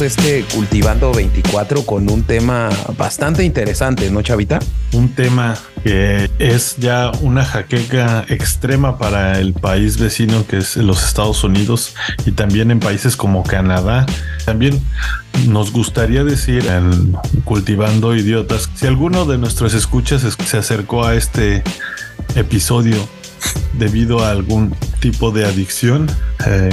este Cultivando 24 con un tema bastante interesante, ¿no, Chavita? Un tema que es ya una jaqueca extrema para el país vecino que es los Estados Unidos y también en países como Canadá. También nos gustaría decir en Cultivando Idiotas, si alguno de nuestros escuchas se acercó a este episodio debido a algún tipo de adicción, eh,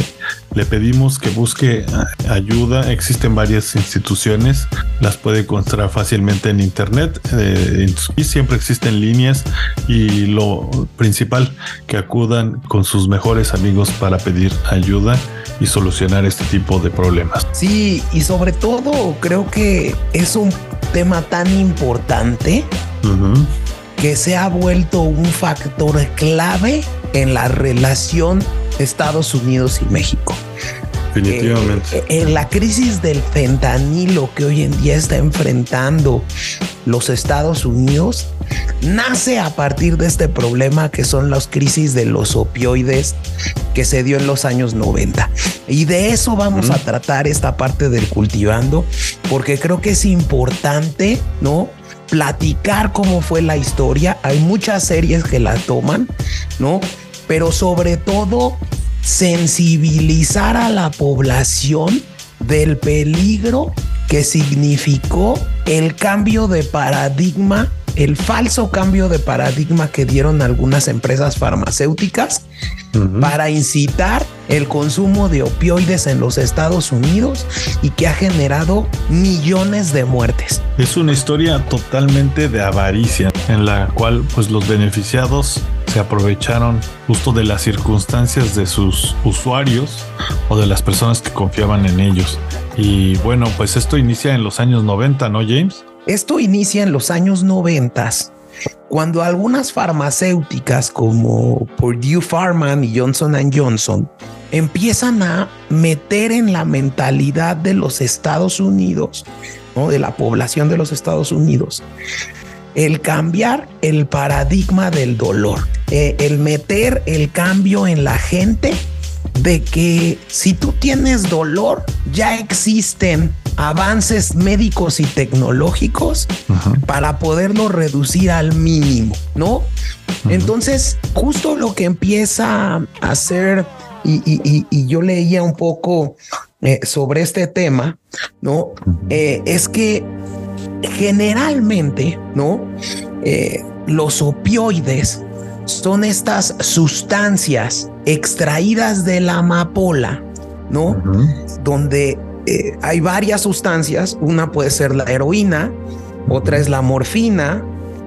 le pedimos que busque eh, ayuda. Existen varias instituciones, las puede encontrar fácilmente en internet eh, y siempre existen líneas y lo principal, que acudan con sus mejores amigos para pedir ayuda y solucionar este tipo de problemas. Sí, y sobre todo creo que es un tema tan importante que se ha vuelto un factor clave en la relación Estados Unidos y México. Definitivamente. Eh, en la crisis del fentanilo que hoy en día está enfrentando los Estados Unidos, nace a partir de este problema que son las crisis de los opioides que se dio en los años 90. Y de eso vamos a tratar esta parte del cultivando, porque creo que es importante, ¿no? Platicar cómo fue la historia. Hay muchas series que la toman, ¿no? Pero sobre todo sensibilizar a la población del peligro que significó el cambio de paradigma, el falso cambio de paradigma que dieron algunas empresas farmacéuticas para incitar el consumo de opioides en los Estados Unidos y que ha generado millones de muertes. Es una historia totalmente de avaricia en la cual pues los beneficiados se aprovecharon justo de las circunstancias de sus usuarios o de las personas que confiaban en ellos. Y bueno, pues esto inicia en los años 90, ¿no, James? Esto inicia en los años 90 cuando algunas farmacéuticas como Purdue Pharma y Johnson Johnson empiezan a meter en la mentalidad de los Estados Unidos, ¿no? de la población de los Estados Unidos, el cambiar el paradigma del dolor, eh, el meter el cambio en la gente de que si tú tienes dolor, ya existen avances médicos y tecnológicos para poderlo reducir al mínimo, ¿no? Entonces, justo lo que empieza a hacer, y, yo leía un poco eh, sobre este tema, ¿no? Eh, es que generalmente, ¿no? Eh, los opioides son estas sustancias extraídas de la amapola, ¿no? Donde eh, hay varias sustancias, una puede ser la heroína, otra es la morfina,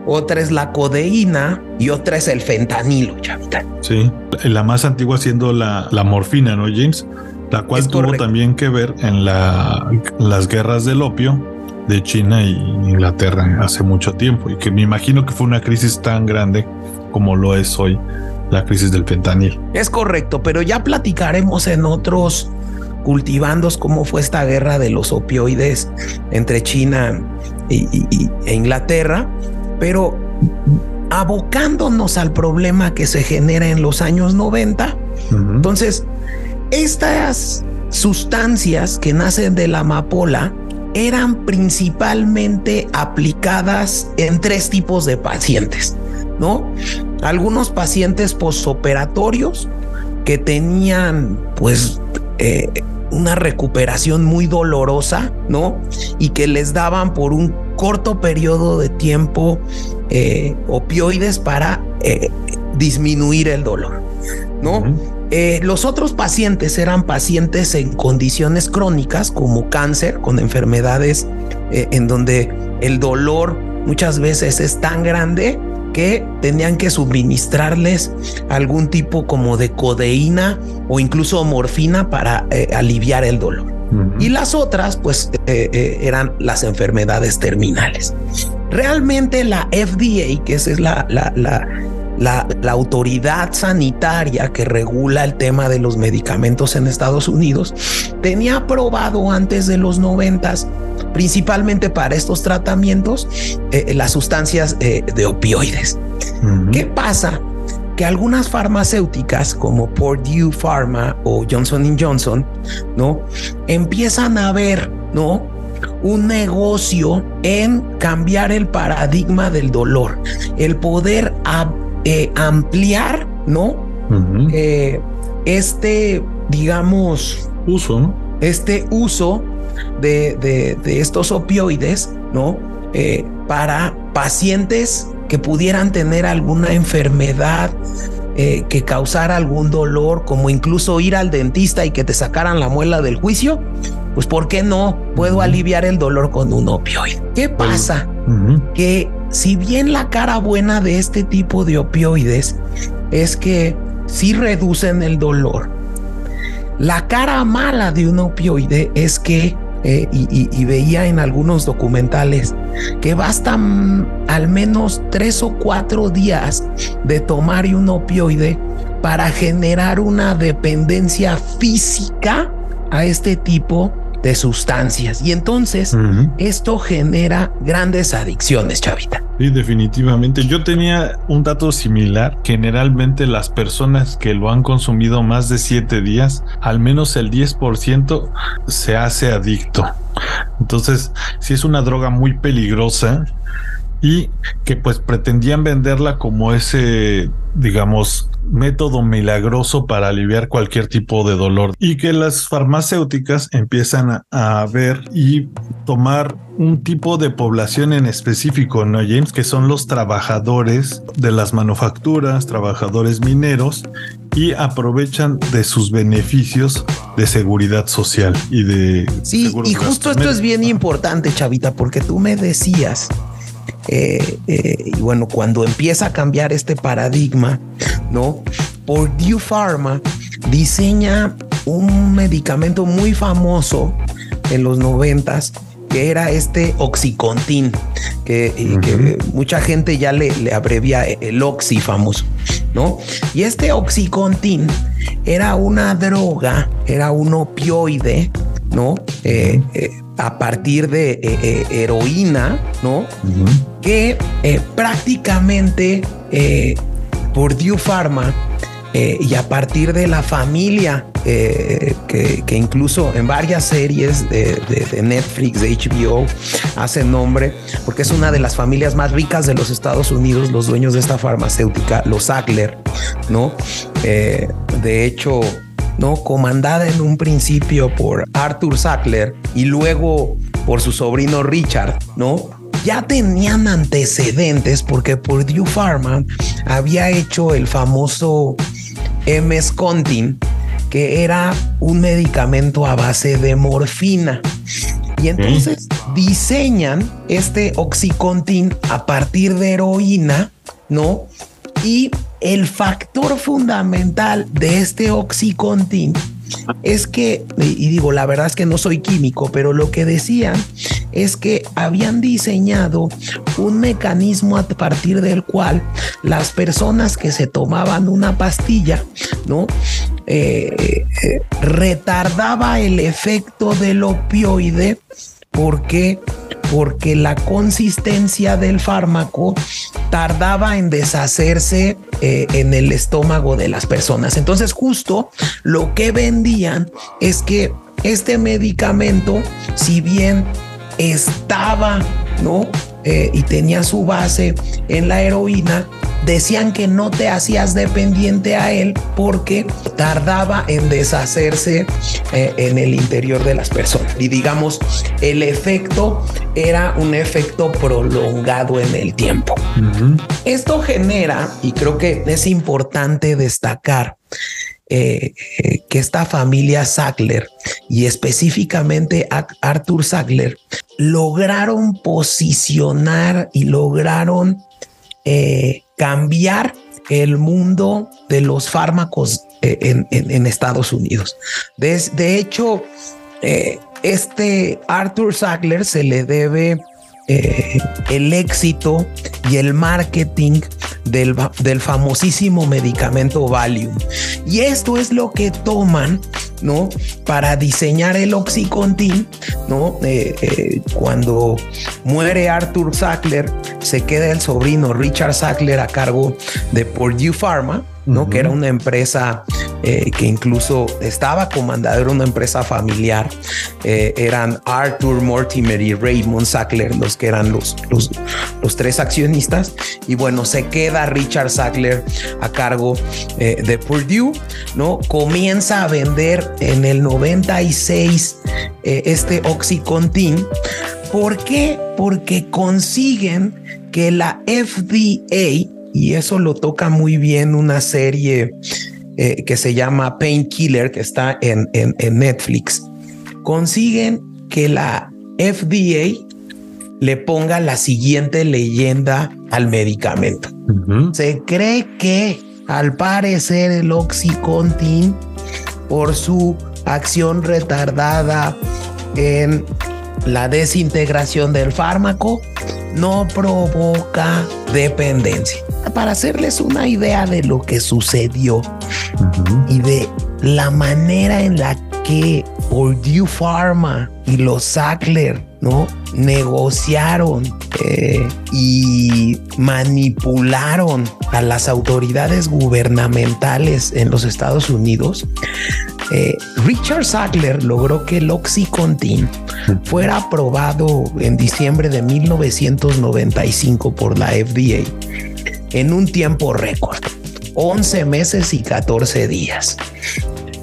otra es la codeína y otra es el fentanilo, chavita. Sí, la más antigua siendo la, la morfina, ¿no, James? La cual tuvo también que ver en la, las guerras del opio de China y Inglaterra hace mucho tiempo y que me imagino que fue una crisis tan grande como lo es hoy la crisis del fentanil. Es correcto, pero ya platicaremos en otros cultivando cómo fue esta guerra de los opioides entre China y, e Inglaterra, pero abocándonos al problema que se genera en los años 90. Entonces, estas sustancias que nacen de la amapola eran principalmente aplicadas en tres tipos de pacientes, ¿no? Algunos pacientes posoperatorios que tenían pues eh, una recuperación muy dolorosa, ¿no? Y que les daban por un corto periodo de tiempo eh, opioides para eh, disminuir el dolor, ¿no? Eh, los otros pacientes eran pacientes en condiciones crónicas como cáncer, con enfermedades en donde el dolor muchas veces es tan grande que tenían que suministrarles algún tipo como de codeína o incluso morfina para eh, aliviar el dolor. Y las otras, pues, eh, eh, eran las enfermedades terminales. Realmente la FDA, que es la, la, la, la, autoridad sanitaria que regula el tema de los medicamentos en Estados Unidos, tenía aprobado antes de los noventas, principalmente para estos tratamientos, eh, las sustancias eh, de opioides. ¿Qué pasa? que algunas farmacéuticas como Purdue Pharma o Johnson Johnson, ¿no? Empiezan a ver, ¿no? Un negocio en cambiar el paradigma del dolor, el poder eh, ampliar, ¿no? Eh, este, digamos, uso, este uso de, de, estos opioides, ¿no? Eh, para pacientes que pudieran tener alguna enfermedad eh, que causara algún dolor, como incluso ir al dentista y que te sacaran la muela del juicio, pues ¿por qué no puedo aliviar el dolor con un opioide? ¿Qué pasa? Que si bien la cara buena de este tipo de opioides es que sí reducen el dolor, la cara mala de un opioide es que eh, y, veía en algunos documentales que bastan al menos tres o cuatro días de tomar un opioide para generar una dependencia física a este tipo de sustancias. Y entonces esto genera grandes adicciones, chavita. Sí, definitivamente. Yo tenía un dato similar. Generalmente las personas que lo han consumido más de siete días, al menos el 10% se hace adicto. Entonces, si es una droga muy peligrosa y que pues pretendían venderla como ese, digamos, método milagroso para aliviar cualquier tipo de dolor y que las farmacéuticas empiezan a, ver y tomar un tipo de población en específico, ¿no, James? Que son los trabajadores de las manufacturas, trabajadores mineros y aprovechan de sus beneficios de seguridad social y de... Sí, y justo esto es bien importante, Chavita, porque tú me decías eh, eh, y bueno, cuando empieza a cambiar este paradigma, ¿no? Purdue Pharma diseña un medicamento muy famoso en los noventas que era este Oxycontin, que, mucha gente ya le, le, abrevia el Oxy famoso, ¿no? Y este Oxycontin era una droga, era un opioide, ¿no? Eh, a partir de eh, eh, heroína, ¿no? Que eh, prácticamente Purdue Pharma y a partir de la familia que, incluso en varias series de, Netflix, de HBO, hace nombre, porque es una de las familias más ricas de los Estados Unidos, los dueños de esta farmacéutica, los Sackler, ¿no? de hecho, ¿no? Comandada en un principio por Arthur Sackler y luego por su sobrino Richard, ¿no? Ya tenían antecedentes porque Purdue Pharma había hecho el famoso MS-Contin, que era un medicamento a base de morfina. Y entonces diseñan este Oxycontin a partir de heroína, ¿no? Y el factor fundamental de este Oxycontin es que, y digo, la verdad es que no soy químico, pero lo que decían es que habían diseñado un mecanismo a partir del cual las personas que se tomaban una pastilla, ¿no? Eh, eh, retardaba el efecto del opioide porque porque la consistencia del fármaco tardaba en deshacerse eh, en el estómago de las personas. Entonces justo lo que vendían es que este medicamento, si bien estaba, ¿no? Eh, y tenía su base en la heroína, decían que no te hacías dependiente a él porque tardaba en deshacerse eh, en el interior de las personas. Y digamos, el efecto era un efecto prolongado en el tiempo. Esto genera, y creo que es importante destacar, eh, que esta familia Sackler y específicamente Arthur Sackler lograron posicionar y lograron eh, cambiar el mundo de los fármacos eh, en, Estados Unidos. De, hecho, eh, este Arthur Sackler se le debe eh, el éxito y el marketing del, del, famosísimo medicamento Valium. Y esto es lo que toman, ¿no? Para diseñar el Oxycontin, ¿no? Eh, eh, cuando muere Arthur Sackler, se queda el sobrino Richard Sackler a cargo de Purdue Pharma ¿no? Que era una empresa eh, que incluso estaba comandada, era una empresa familiar. Eh, eran Arthur Mortimer y Raymond Sackler los que eran los, los, los tres accionistas. Y bueno, se queda Richard Sackler a cargo eh, de Purdue, ¿no? Comienza a vender en el 96 este Oxycontin. ¿Por qué? Porque consiguen que la FDA y eso lo toca muy bien una serie eh, que se llama Painkiller, que está en, en, Netflix. Consiguen que la FDA le ponga la siguiente leyenda al medicamento. Se cree que al parecer el Oxycontin, por su acción retardada en la desintegración del fármaco, no provoca dependencia. Para hacerles una idea de lo que sucedió y de la manera en la que Purdue Pharma y los Sackler negociaron eh, y manipularon a las autoridades gubernamentales en los Estados Unidos, eh, Richard Sackler logró que el Oxycontin fuera aprobado en diciembre de 1995 por la FDA en un tiempo récord, 11 meses y 14 días.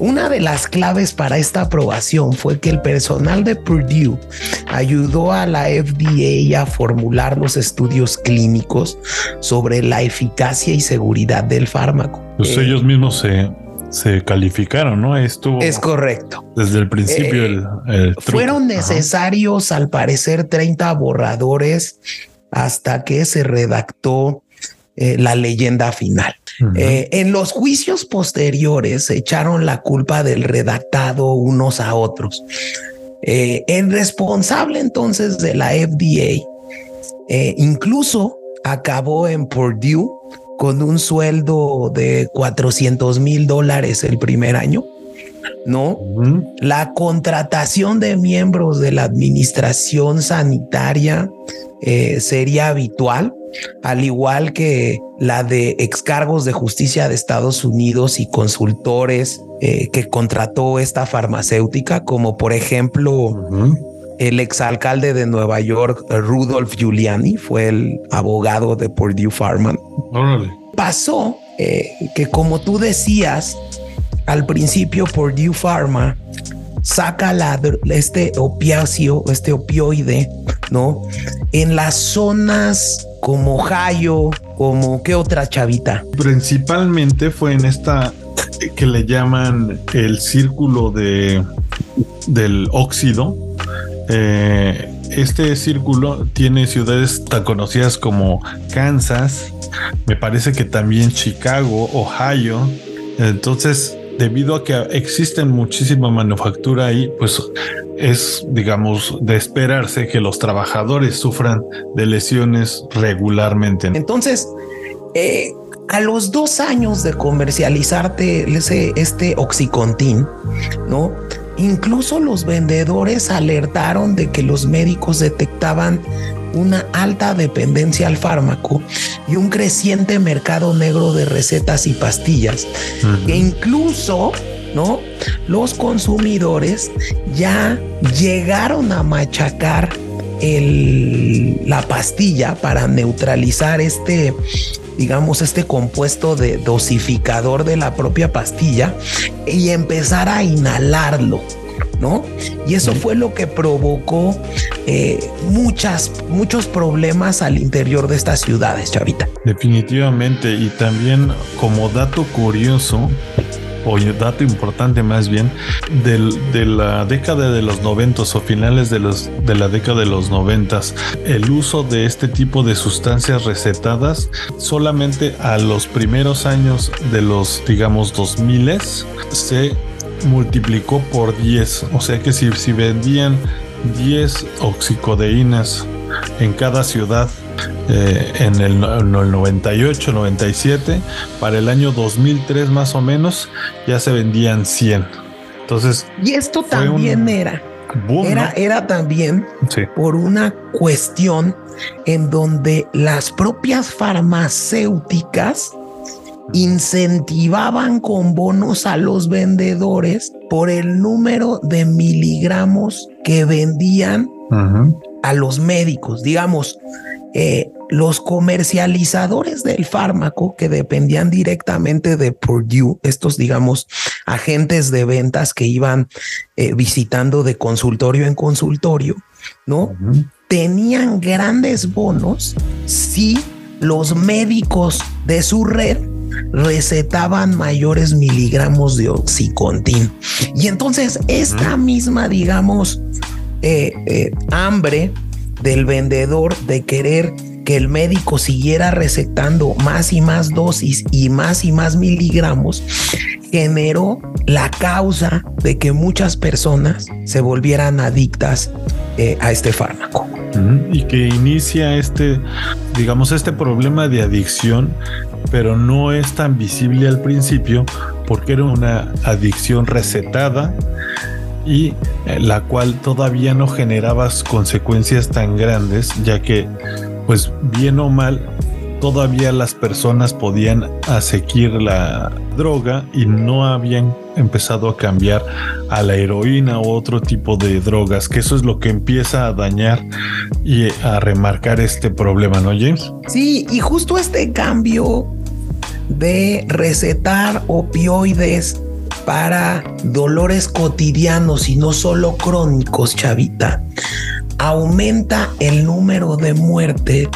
Una de las claves para esta aprobación fue que el personal de Purdue ayudó a la FDA a formular los estudios clínicos sobre la eficacia y seguridad del fármaco. Pues eh, ellos mismos se, se calificaron, ¿no? Estuvo es correcto. Desde el principio. Eh, fueron necesarios, al parecer, 30 borradores hasta que se redactó eh, la leyenda final. Eh, en los juicios posteriores echaron la culpa del redactado unos a otros. Eh, el responsable entonces de la FDA incluso acabó en Purdue con un sueldo de 400 mil dólares el primer año. No, la contratación de miembros de la administración sanitaria sería habitual al igual que la de excargos de justicia de Estados Unidos y consultores eh, que contrató esta farmacéutica, como por ejemplo el exalcalde de Nueva York, Rudolph Giuliani, fue el abogado de Purdue Pharma. Pasó eh, que como tú decías, al principio Purdue Pharma saca la, este opiáceo, este opioide, ¿no? En las zonas como Ohio, como qué otra chavita. Principalmente fue en esta que le llaman el círculo de del óxido. Eh, este círculo tiene ciudades tan conocidas como Kansas, me parece que también Chicago, Ohio. Entonces, debido a que existen muchísima manufactura ahí, pues es, digamos, de esperarse que los trabajadores sufran de lesiones regularmente. Entonces, eh, a los dos años de comercializarte ese, este Oxycontin, ¿no? Incluso los vendedores alertaron de que los médicos detectaban una alta dependencia al fármaco y un creciente mercado negro de recetas y pastillas, e incluso, ¿no? Los consumidores ya llegaron a machacar el, la pastilla para neutralizar este digamos, este compuesto de dosificador de la propia pastilla y empezar a inhalarlo. ¿No? Y eso fue lo que provocó eh, muchas, muchos problemas al interior de estas ciudades, Chavita. Definitivamente, y también como dato curioso, o dato importante más bien, de la década de los noventas o finales de, los, de la década de los noventas, el uso de este tipo de sustancias recetadas solamente a los primeros años de los, digamos, 2000 se multiplicó por 10. O sea que si, si vendían 10 oxicodeínas en cada ciudad eh, en, el, 98, 97, para el año 2003 más o menos ya se vendían 100. Entonces... Y esto también era... era, era también por una cuestión en donde las propias farmacéuticas incentivaban con bonos a los vendedores por el número de miligramos que vendían a los médicos. Digamos, eh, los comercializadores del fármaco que dependían directamente de Purdue, estos, digamos, agentes de ventas que iban eh, visitando de consultorio en consultorio, ¿no? Tenían grandes bonos si los médicos de su red recetaban mayores miligramos de oxicontin. Y entonces esta misma, digamos, eh, eh, hambre del vendedor de querer que el médico siguiera recetando más y más dosis y más y más miligramos, generó la causa de que muchas personas se volvieran adictas eh, a este fármaco. Y que inicia este, digamos, este problema de adicción, pero no es tan visible al principio porque era una adicción recetada y eh, la cual todavía no generaba consecuencias tan grandes, ya que, pues bien o mal, todavía las personas podían asequir la droga y no habían empezado a cambiar a la heroína u otro tipo de drogas, que eso es lo que empieza a dañar y a remarcar este problema, ¿no, James? Sí, y justo este cambio de recetar opioides para dolores cotidianos y no solo crónicos, chavita, aumenta el número de muertes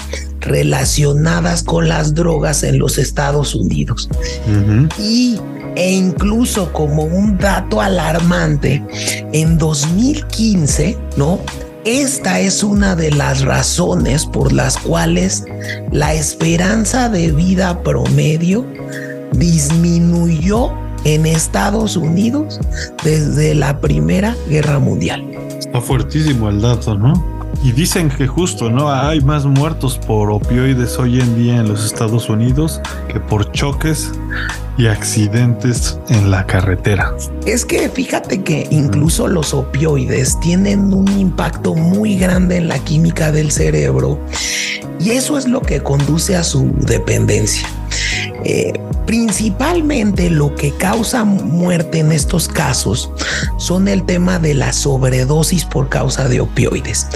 relacionadas con las drogas en los Estados Unidos. Y e incluso como un dato alarmante, en 2015, ¿no? Esta es una de las razones por las cuales la esperanza de vida promedio disminuyó en Estados Unidos desde la Primera Guerra Mundial. Está fuertísimo el dato, ¿no? Y dicen que justo, ¿no? Hay más muertos por opioides hoy en día en los Estados Unidos que por choques y accidentes en la carretera. Es que fíjate que incluso los opioides tienen un impacto muy grande en la química del cerebro y eso es lo que conduce a su dependencia. Eh, principalmente lo que causa muerte en estos casos son el tema de la sobredosis por causa de opioides,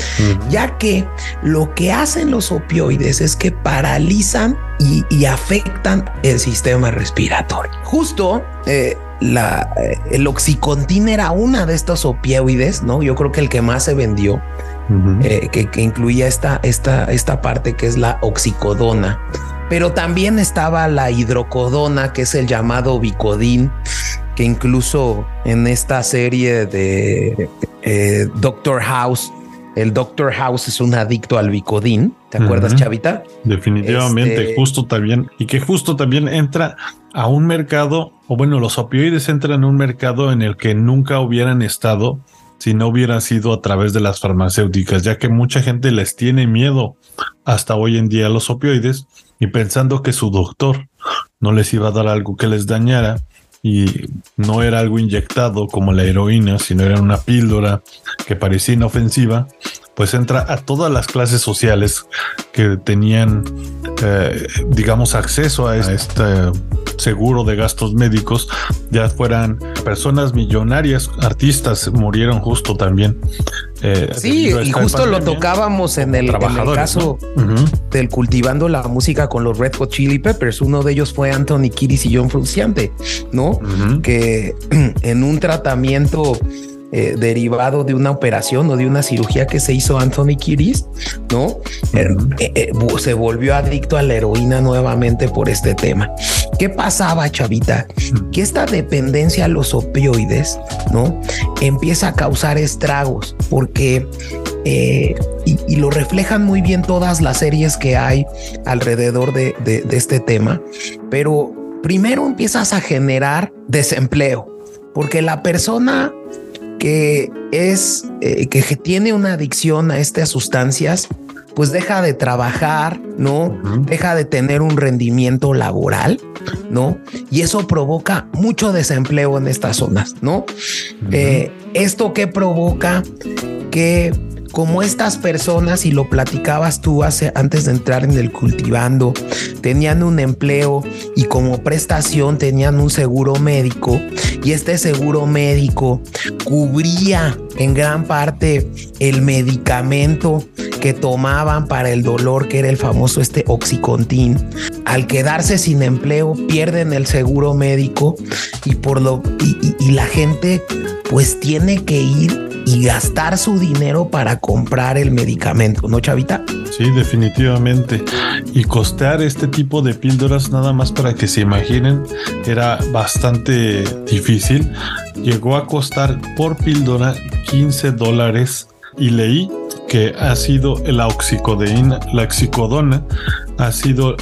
ya que lo que hacen los opioides es que paralizan y, afectan el sistema respiratorio. Justo eh, la, eh, el oxicontin era una de estos opioides, ¿no? Yo creo que el que más se vendió, que, que, incluía esta, esta, esta parte que es la oxicodona pero también estaba la hidrocodona, que es el llamado Bicodín, que incluso en esta serie de eh, Doctor House, el Doctor House es un adicto al Bicodín. ¿Te acuerdas, Chavita? Definitivamente, este justo también. Y que justo también entra a un mercado, o bueno, los opioides entran en un mercado en el que nunca hubieran estado si no hubiera sido a través de las farmacéuticas, ya que mucha gente les tiene miedo hasta hoy en día a los opioides y pensando que su doctor no les iba a dar algo que les dañara y no era algo inyectado como la heroína, sino era una píldora que parecía inofensiva, pues entra a todas las clases sociales que tenían, eh, digamos, acceso a este seguro de gastos médicos, ya fueran personas millonarias, artistas, murieron justo también. Eh, sí, y justo lo tocábamos en el, caso del cultivando la música con los Red Hot Chili Peppers. Uno de ellos fue Anthony Kiris y John Frusciante, ¿no? Que en un tratamiento eh, derivado de una operación o de una cirugía que se hizo Anthony Kiris, ¿no? Eh, eh, se volvió adicto a la heroína nuevamente por este tema. ¿Qué pasaba, chavita? Que esta dependencia a los opioides, ¿no? Empieza a causar estragos porque y, lo reflejan muy bien todas las series que hay alrededor de, de este tema, pero primero empiezas a generar desempleo, porque la persona que es eh, que tiene una adicción a estas sustancias pues deja de trabajar, ¿no? Deja de tener un rendimiento laboral, ¿no? Y eso provoca mucho desempleo en estas zonas, ¿no? Eh, esto que provoca que como estas personas, y lo platicabas tú hace, antes de entrar en el cultivando, tenían un empleo y como prestación tenían un seguro médico y este seguro médico cubría en gran parte el medicamento que tomaban para el dolor, que era el famoso este. Al quedarse sin empleo, pierden el seguro médico y por lo y la gente pues tiene que ir y gastar su dinero para comprar el medicamento, ¿no, Chavita? Sí, definitivamente. Y costear este tipo de píldoras, nada más para que se imaginen, era bastante difícil. Llegó a costar por píldora 15 dólares y leí que ha sido la oxicodeína, la oxicodona, ha sido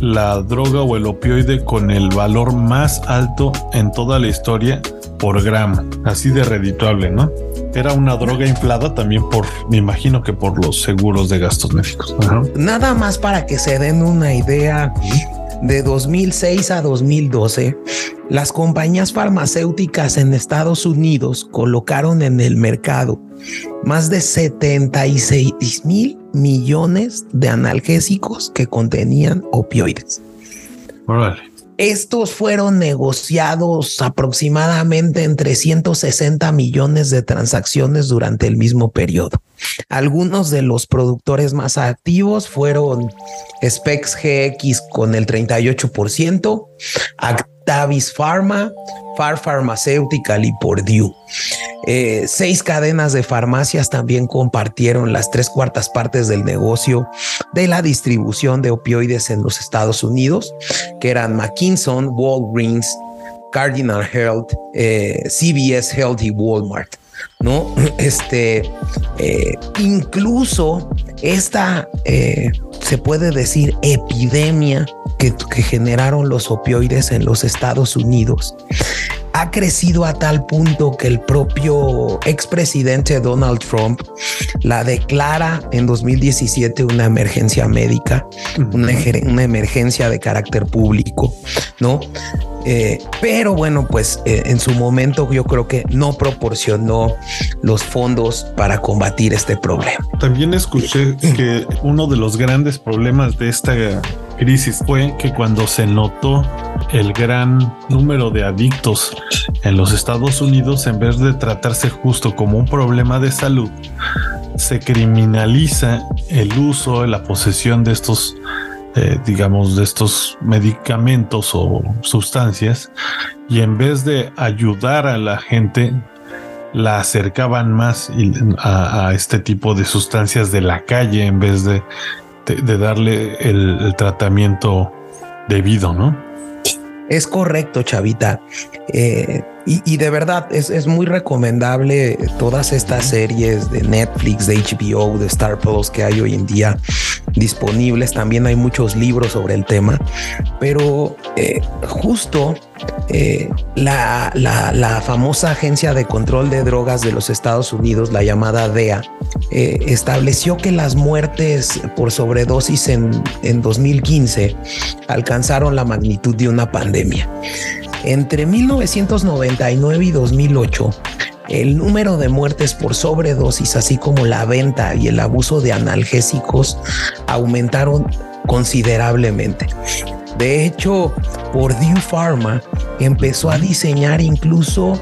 la droga o el opioide con el valor más alto en toda la historia por gramo, así de redituable, ¿no? Era una droga inflada también por, me imagino que por los seguros de gastos médicos. Nada más para que se den una idea. De 2006 a 2012, las compañías farmacéuticas en Estados Unidos colocaron en el mercado más de 76 mil millones de analgésicos que contenían opioides. Órale. Estos fueron negociados aproximadamente en 360 millones de transacciones durante el mismo periodo. Algunos de los productores más activos fueron Specs GX con el 38%, Actavis Pharma, Far Pharmaceutical y Purdue. Eh, seis cadenas de farmacias también compartieron las tres cuartas partes del negocio de la distribución de opioides en los Estados Unidos, que eran McKinson, Walgreens, Cardinal Health, eh, CVS Health y Walmart. ¿no? Este, eh, incluso esta, se puede decir, epidemia que generaron los opioides en los Estados Unidos ha crecido a tal punto que el propio expresidente Donald Trump la declara en 2017 una emergencia médica, una, una emergencia de carácter público, ¿no? Eh, pero bueno, pues eh, en su momento yo creo que no proporcionó los fondos para combatir este problema. También escuché que uno de los grandes problemas de esta crisis fue que cuando se notó el gran número de adictos en los Estados Unidos, en vez de tratarse justo como un problema de salud, se criminaliza el uso, la posesión de estos eh, digamos, de estos medicamentos o sustancias y en vez de ayudar a la gente, la acercaban más a, este tipo de sustancias de la calle en vez de, de, darle el, tratamiento debido, ¿no? Es correcto, Chavita. Eh, y, de verdad es, es, muy recomendable todas estas series de Netflix, de HBO, de Star Plus que hay hoy en día disponibles. También hay muchos libros sobre el tema, pero eh, justo eh, la, la, famosa Agencia de Control de Drogas de los Estados Unidos, la llamada DEA, eh, estableció que las muertes por sobredosis en, en 2015 alcanzaron la magnitud de una pandemia. Entre 1999 y 2008, el número de muertes por sobredosis, así como la venta y el abuso de analgésicos, aumentaron considerablemente. De hecho, Purdue Pharma empezó a diseñar incluso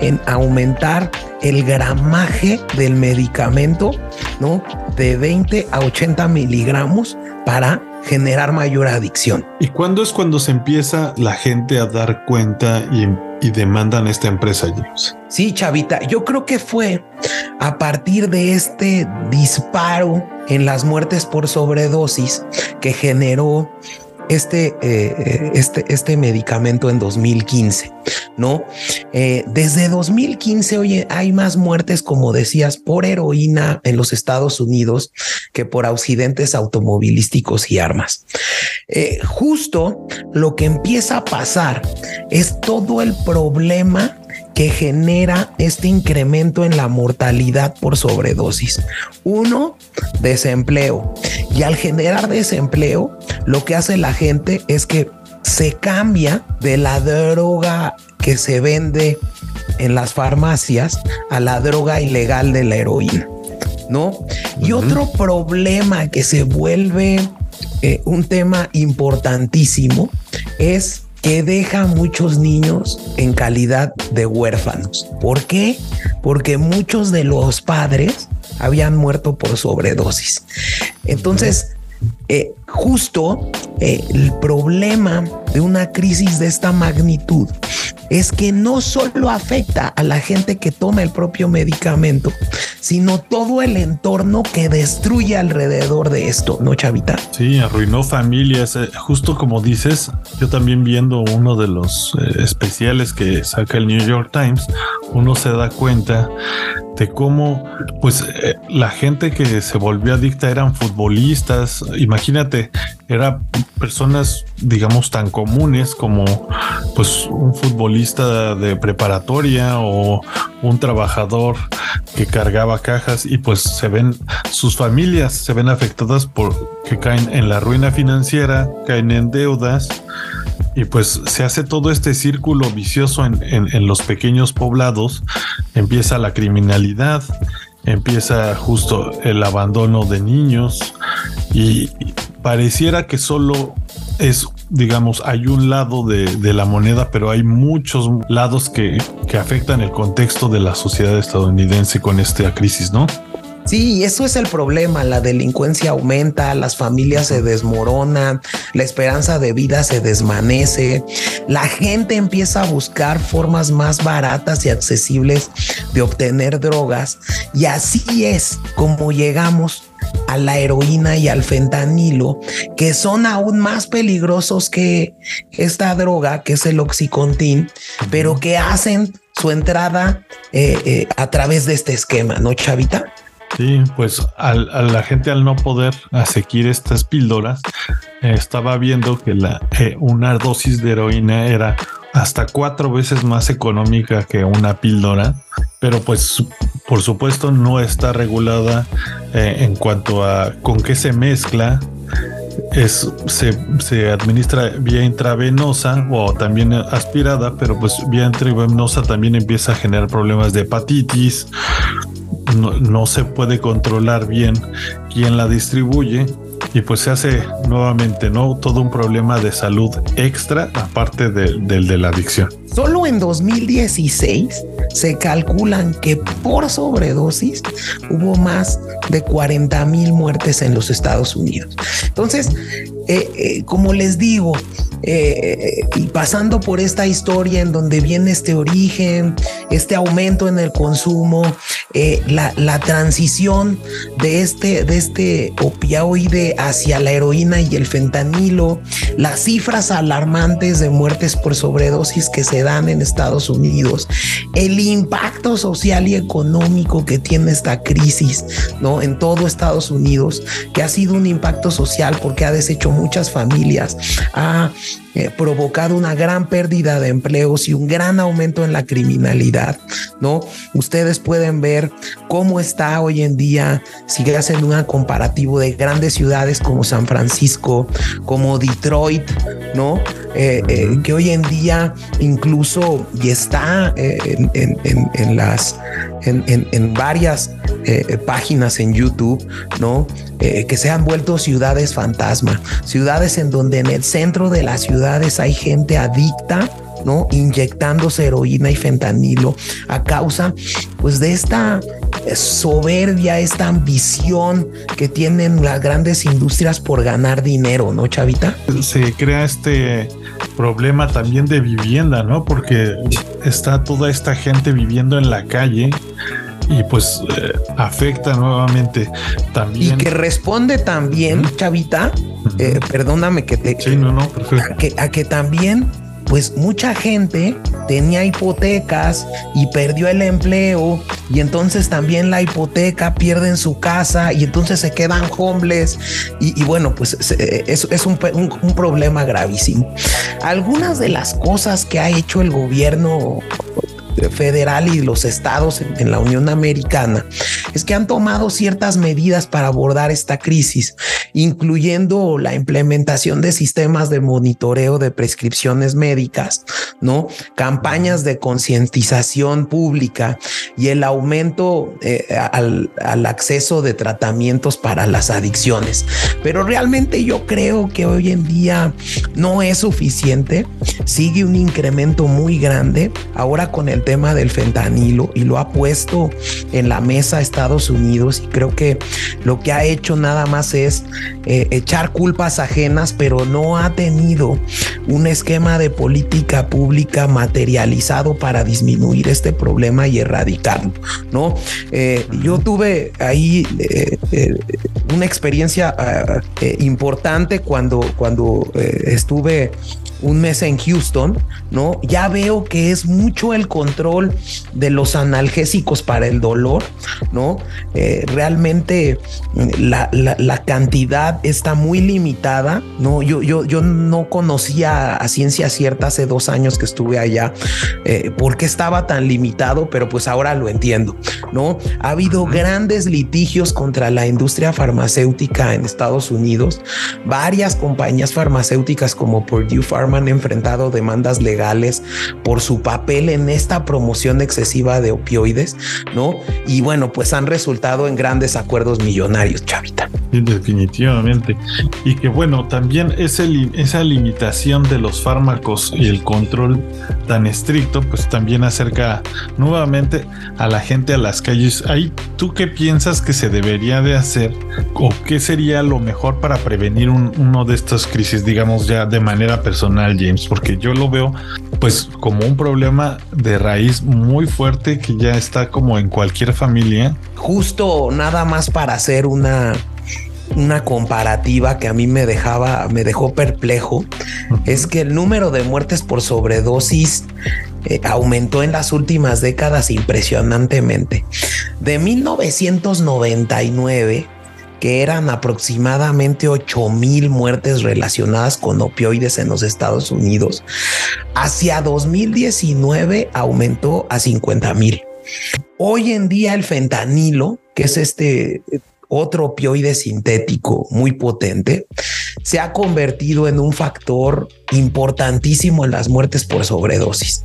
en aumentar el gramaje del medicamento, ¿no? De 20 a 80 miligramos para generar mayor adicción. ¿Y cuándo es cuando se empieza la gente a dar cuenta y, demandan esta empresa, James? Sí, Chavita, yo creo que fue a partir de este disparo en las muertes por sobredosis que generó este, eh, este, este medicamento en 2015, ¿no? Eh, desde 2015, oye, hay más muertes, como decías, por heroína en los Estados Unidos que por accidentes automovilísticos y armas. Eh, justo lo que empieza a pasar es todo el problema que genera este incremento en la mortalidad por sobredosis. Uno, desempleo. Y al generar desempleo, lo que hace la gente es que se cambia de la droga que se vende en las farmacias a la droga ilegal de la heroína. ¿No? Y otro problema que se vuelve eh, un tema importantísimo es que deja a muchos niños en calidad de huérfanos. ¿Por qué? Porque muchos de los padres habían muerto por sobredosis. Entonces, eh, justo eh, el problema de una crisis de esta magnitud es que no solo afecta a la gente que toma el propio medicamento, sino todo el entorno que destruye alrededor de esto, ¿no, Chavita? Sí, arruinó familias. Eh, justo como dices, yo también viendo uno de los eh, especiales que saca el New York Times, uno se da cuenta de cómo pues eh, la gente que se volvió adicta eran futbolistas, imagínate, eran personas digamos tan comunes como pues un futbolista de preparatoria o un trabajador que cargaba cajas y pues se ven sus familias se ven afectadas por que caen en la ruina financiera, caen en deudas y pues se hace todo este círculo vicioso en, en, los pequeños poblados, empieza la criminalidad, empieza justo el abandono de niños y pareciera que solo es, digamos, hay un lado de, de la moneda, pero hay muchos lados que, que afectan el contexto de la sociedad estadounidense con esta crisis, ¿no? Sí, eso es el problema. La delincuencia aumenta, las familias se desmoronan, la esperanza de vida se desvanece, la gente empieza a buscar formas más baratas y accesibles de obtener drogas y así es como llegamos a la heroína y al fentanilo, que son aún más peligrosos que esta droga, que es el oxicontin, pero que hacen su entrada eh, eh, a través de este esquema, ¿no, Chavita? Sí, pues a la gente al no poder asequir estas píldoras, estaba viendo que la, eh, una dosis de heroína era hasta cuatro veces más económica que una píldora, pero pues por supuesto no está regulada eh, en cuanto a con qué se mezcla. Es, se, se administra vía intravenosa o también aspirada, pero pues vía intravenosa también empieza a generar problemas de hepatitis, no, se puede controlar bien quién la distribuye y pues se hace nuevamente, ¿no? Todo un problema de salud extra aparte del de la adicción. Solo en 2016 se calculan que por sobredosis hubo más de 40 mil muertes en los Estados Unidos. Entonces, eh, eh, como les digo, eh, y pasando por esta historia en donde viene este origen, este aumento en el consumo, la, transición de este, de este hacia la heroína y el fentanilo, las cifras alarmantes de muertes por sobredosis que se dan en Estados Unidos, el impacto social y económico que tiene esta crisis, ¿no? En todo Estados Unidos, que ha sido un impacto social porque ha deshecho muchas familias, ha eh, provocado una gran pérdida de empleos y un gran aumento en la criminalidad, ¿no? Ustedes pueden ver cómo está hoy en día, si hacen un comparativo de grandes ciudades como San Francisco, como Detroit, ¿no? Eh, eh, que hoy en día incluso y está en, las en, varias páginas en YouTube, ¿no? que se han vuelto ciudades fantasma, ciudades en donde en el centro de la ciudad hay gente adicta, ¿no? Inyectándose heroína y fentanilo a causa, pues, de esta soberbia, esta ambición que tienen las grandes industrias por ganar dinero, ¿no, Chavita? Se crea este problema también de vivienda, ¿no? Porque está toda esta gente viviendo en la calle y pues eh, afecta nuevamente también. Y que responde también, Chavita, eh, perdóname que te... Sí, no, no, A que, a que también pues mucha gente tenía hipotecas y perdió el empleo y entonces también la hipoteca pierden su casa y entonces se quedan homeless y, bueno pues es, es un, un, problema gravísimo. Algunas de las cosas que ha hecho el gobierno federal y los estados en, la Unión Americana es que han tomado ciertas medidas para abordar esta crisis, incluyendo la implementación de sistemas de monitoreo de prescripciones médicas, ¿no? Campañas de concientización pública y el aumento eh, al, acceso de tratamientos para las adicciones. Pero realmente yo creo que hoy en día no es suficiente. Sigue un incremento muy grande ahora con el del fentanilo y lo ha puesto en la mesa Estados Unidos y creo que lo que ha hecho nada más es eh, echar culpas ajenas, pero no ha tenido un esquema de política pública materializado para disminuir este problema y erradicarlo, ¿no? Eh, yo tuve ahí eh, una experiencia ah, importante cuando, cuando estuve un mes en Houston, ¿no? Ya veo que es mucho el control de los analgésicos para el dolor, ¿no? Eh, realmente mm, la, cantidad está muy limitada, ¿no? Yo, yo, yo no conocía a ciencia cierta hace dos años que estuve allá eh, por qué estaba tan limitado, pero pues ahora lo entiendo, ¿no? Ha habido grandes litigios contra la industria farmacéutica en Estados Unidos, varias compañías farmacéuticas como Purdue Pharma han enfrentado demandas legales por su papel en esta promoción excesiva de opioides, ¿no? Y bueno, pues han resultado en grandes acuerdos millonarios, Chavita. definitivamente. Y que bueno, también ese, esa limitación de los fármacos y el control tan estricto, pues también acerca nuevamente a la gente a las calles. Ahí, ¿tú qué piensas que se debería de hacer o qué sería lo mejor para prevenir uno de estas crisis, digamos ya de manera personal? James, porque yo lo veo pues como un problema de raíz muy fuerte que ya está como en cualquier familia. Justo nada más para hacer una una comparativa que a mí me dejaba, me dejó perplejo, es que el número de muertes por sobredosis eh, aumentó en las últimas décadas impresionantemente. De 1999 que eran aproximadamente 8 mil muertes relacionadas con opioides en los Estados Unidos, hacia 2019 aumentó a 50 mil. Hoy en día el fentanilo, que es este otro opioide sintético muy potente, se ha convertido en un factor importantísimo en las muertes por sobredosis.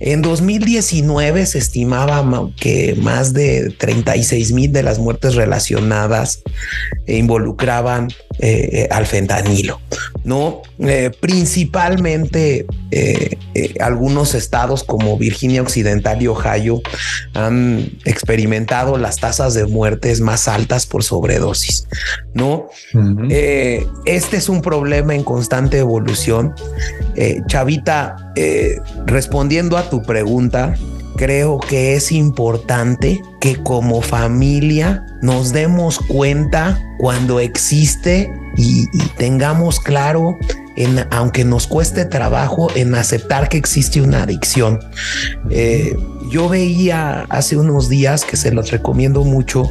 En 2019 se estimaba que más de 36 mil de las muertes relacionadas involucraban eh, al fentanilo, no eh, principalmente eh, algunos estados como Virginia Occidental y Ohio han experimentado las tasas de muertes más altas por sobredosis. No, este es un problema en constante evolución. Chavita, respondiendo a tu pregunta, creo que es importante que como familia nos demos cuenta cuando existe y, tengamos claro, en, aunque nos cueste trabajo, en aceptar que existe una adicción. Eh, yo veía hace unos días que se los recomiendo mucho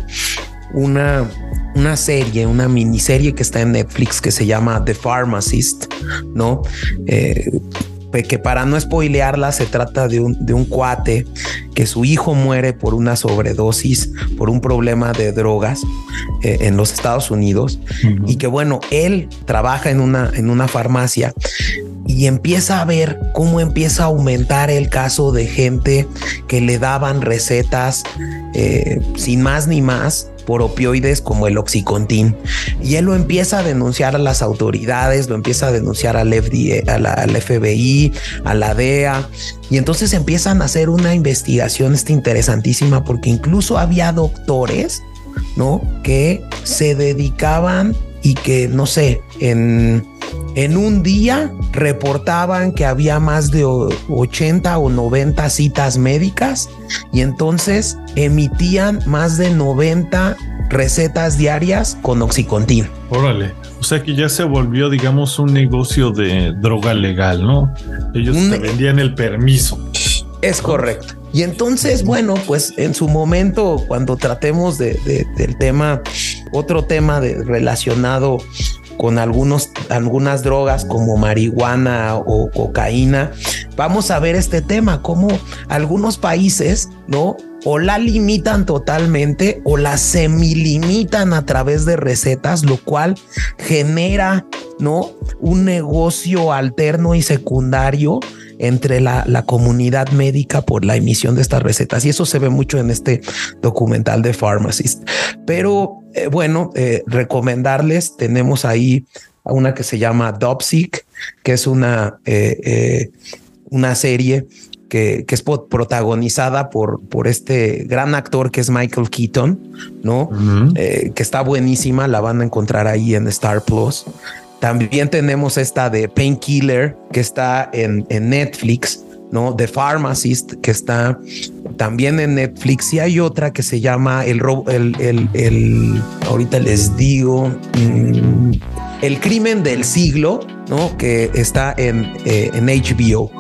una, una serie, una miniserie que está en Netflix que se llama The Pharmacist, ¿no? Eh, que para no spoilearla se trata de un, de un cuate que su hijo muere por una sobredosis, por un problema de drogas eh, en los Estados Unidos. Y que bueno, él trabaja en una, en una farmacia y empieza a ver cómo empieza a aumentar el caso de gente que le daban recetas eh, sin más ni más por opioides como el oxicontin. Y él lo empieza a denunciar a las autoridades, lo empieza a denunciar al, FBI, a la DEA. Y entonces empiezan a hacer una investigación esta interesantísima porque incluso había doctores, ¿no? Que se dedicaban y que, no sé, en en un día reportaban que había más de 80 o 90 citas médicas y entonces emitían más de 90 recetas diarias con Oxycontin. Órale, o sea que ya se volvió, digamos, un negocio de droga legal, ¿no? Ellos vendían el permiso. Es correcto. Y entonces, bueno, pues en su momento, cuando tratemos de, del tema, otro tema de, relacionado con algunos, algunas drogas como marihuana o cocaína, vamos a ver este tema, como algunos países, ¿no? O la limitan totalmente o la semilimitan a través de recetas, lo cual genera, ¿no? Un negocio alterno y secundario entre la, comunidad médica por la emisión de estas recetas. Y eso se ve mucho en este documental de Pharmacist. Pero eh, bueno, eh, recomendarles, tenemos ahí una que se llama Dopsic, que es una, eh, una serie que, es protagonizada por, por este gran actor que es Michael Keaton, ¿no? que está buenísima, la van a encontrar ahí en Star Plus. También tenemos esta de Painkiller que está en, en Netflix, ¿no? The Pharmacist, que está también en Netflix. Y hay otra que se llama El el, el, el ahorita les digo, mm, El crimen del siglo, ¿no? Que está en, eh, en HBO.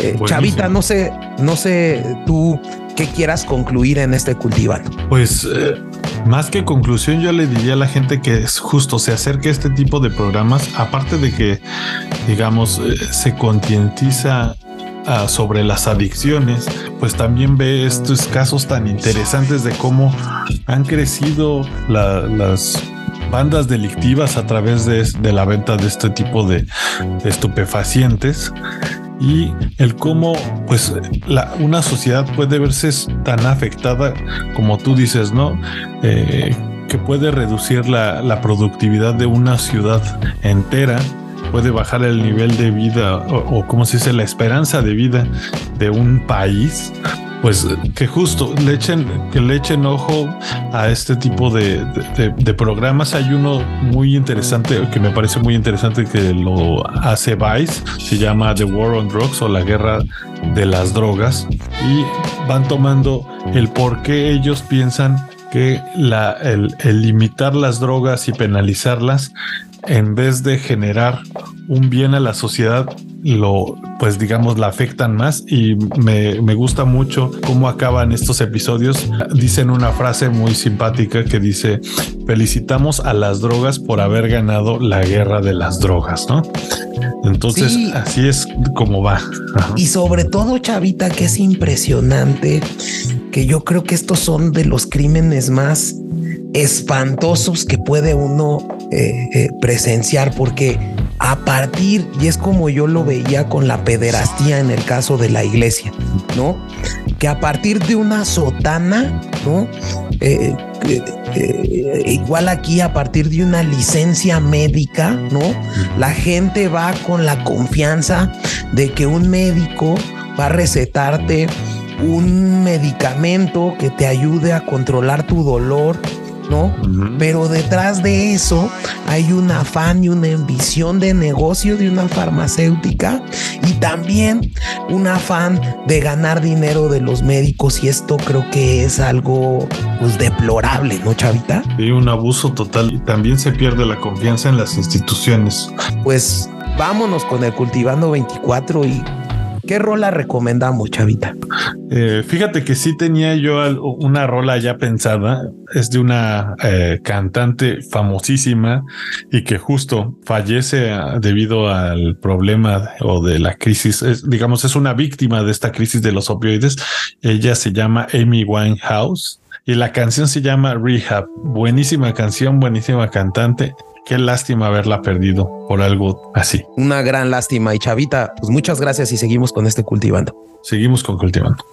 Eh, Chavita, no sé, no sé tú qué quieras concluir en este cultivando. Pues eh, más que conclusión, yo le diría a la gente que es justo se acerque a este tipo de programas, aparte de que, digamos, eh, se concientiza ah, sobre las adicciones, pues también ve estos casos tan interesantes de cómo han crecido las bandas delictivas a través de, la venta de este tipo de estupefacientes y el cómo pues una sociedad puede verse tan afectada como tú dices, ¿no? Eh, que puede reducir la, productividad de una ciudad entera, puede bajar el nivel de vida o, o como se dice, la esperanza de vida de un país pues que justo le echen, que le echen ojo a este tipo de, programas. Hay uno muy interesante que me parece muy interesante que lo hace Vice, se llama The War on Drugs o la guerra de las drogas y van tomando el por qué ellos piensan que la, el, el limitar las drogas y penalizarlas en vez de generar un bien a la sociedad, lo, pues digamos, la afectan más y me, me, gusta mucho cómo acaban estos episodios. Dicen una frase muy simpática que dice, felicitamos a las drogas por haber ganado la guerra de las drogas, ¿no? Entonces, así es como va. Y sobre todo, Chavita, que es impresionante, que yo creo que estos son de los crímenes más espantosos que puede uno eh, eh, presenciar, porque a partir, y es como yo lo veía con la pederastía en el caso de la iglesia, ¿no? Que a partir de una sotana, ¿no? Eh, igual aquí a partir de una licencia médica, ¿no? La gente va con la confianza de que un médico va a recetarte un medicamento que te ayude a controlar tu dolor, ¿no? Pero detrás de eso hay un afán y una ambición de negocio de una farmacéutica y también un afán de ganar dinero de los médicos y esto creo que es algo pues deplorable, ¿no, Chavita? Y un abuso total y también se pierde la confianza en las instituciones. Pues vámonos con el Cultivando 24 y ¿Qué rola recomendamos, Chavita? Eh, fíjate que sí tenía yo una rola ya pensada. Es de una eh, cantante famosísima y que justo fallece ah, debido al problema o de la crisis. digamos, es una víctima de esta crisis de los opioides. Ella se llama Amy Winehouse y la canción se llama Rehab. Buenísima canción, buenísima cantante. Qué lástima haberla perdido por algo así. Una gran lástima. Y Chavita, pues muchas gracias y seguimos con este cultivando. Seguimos con cultivando.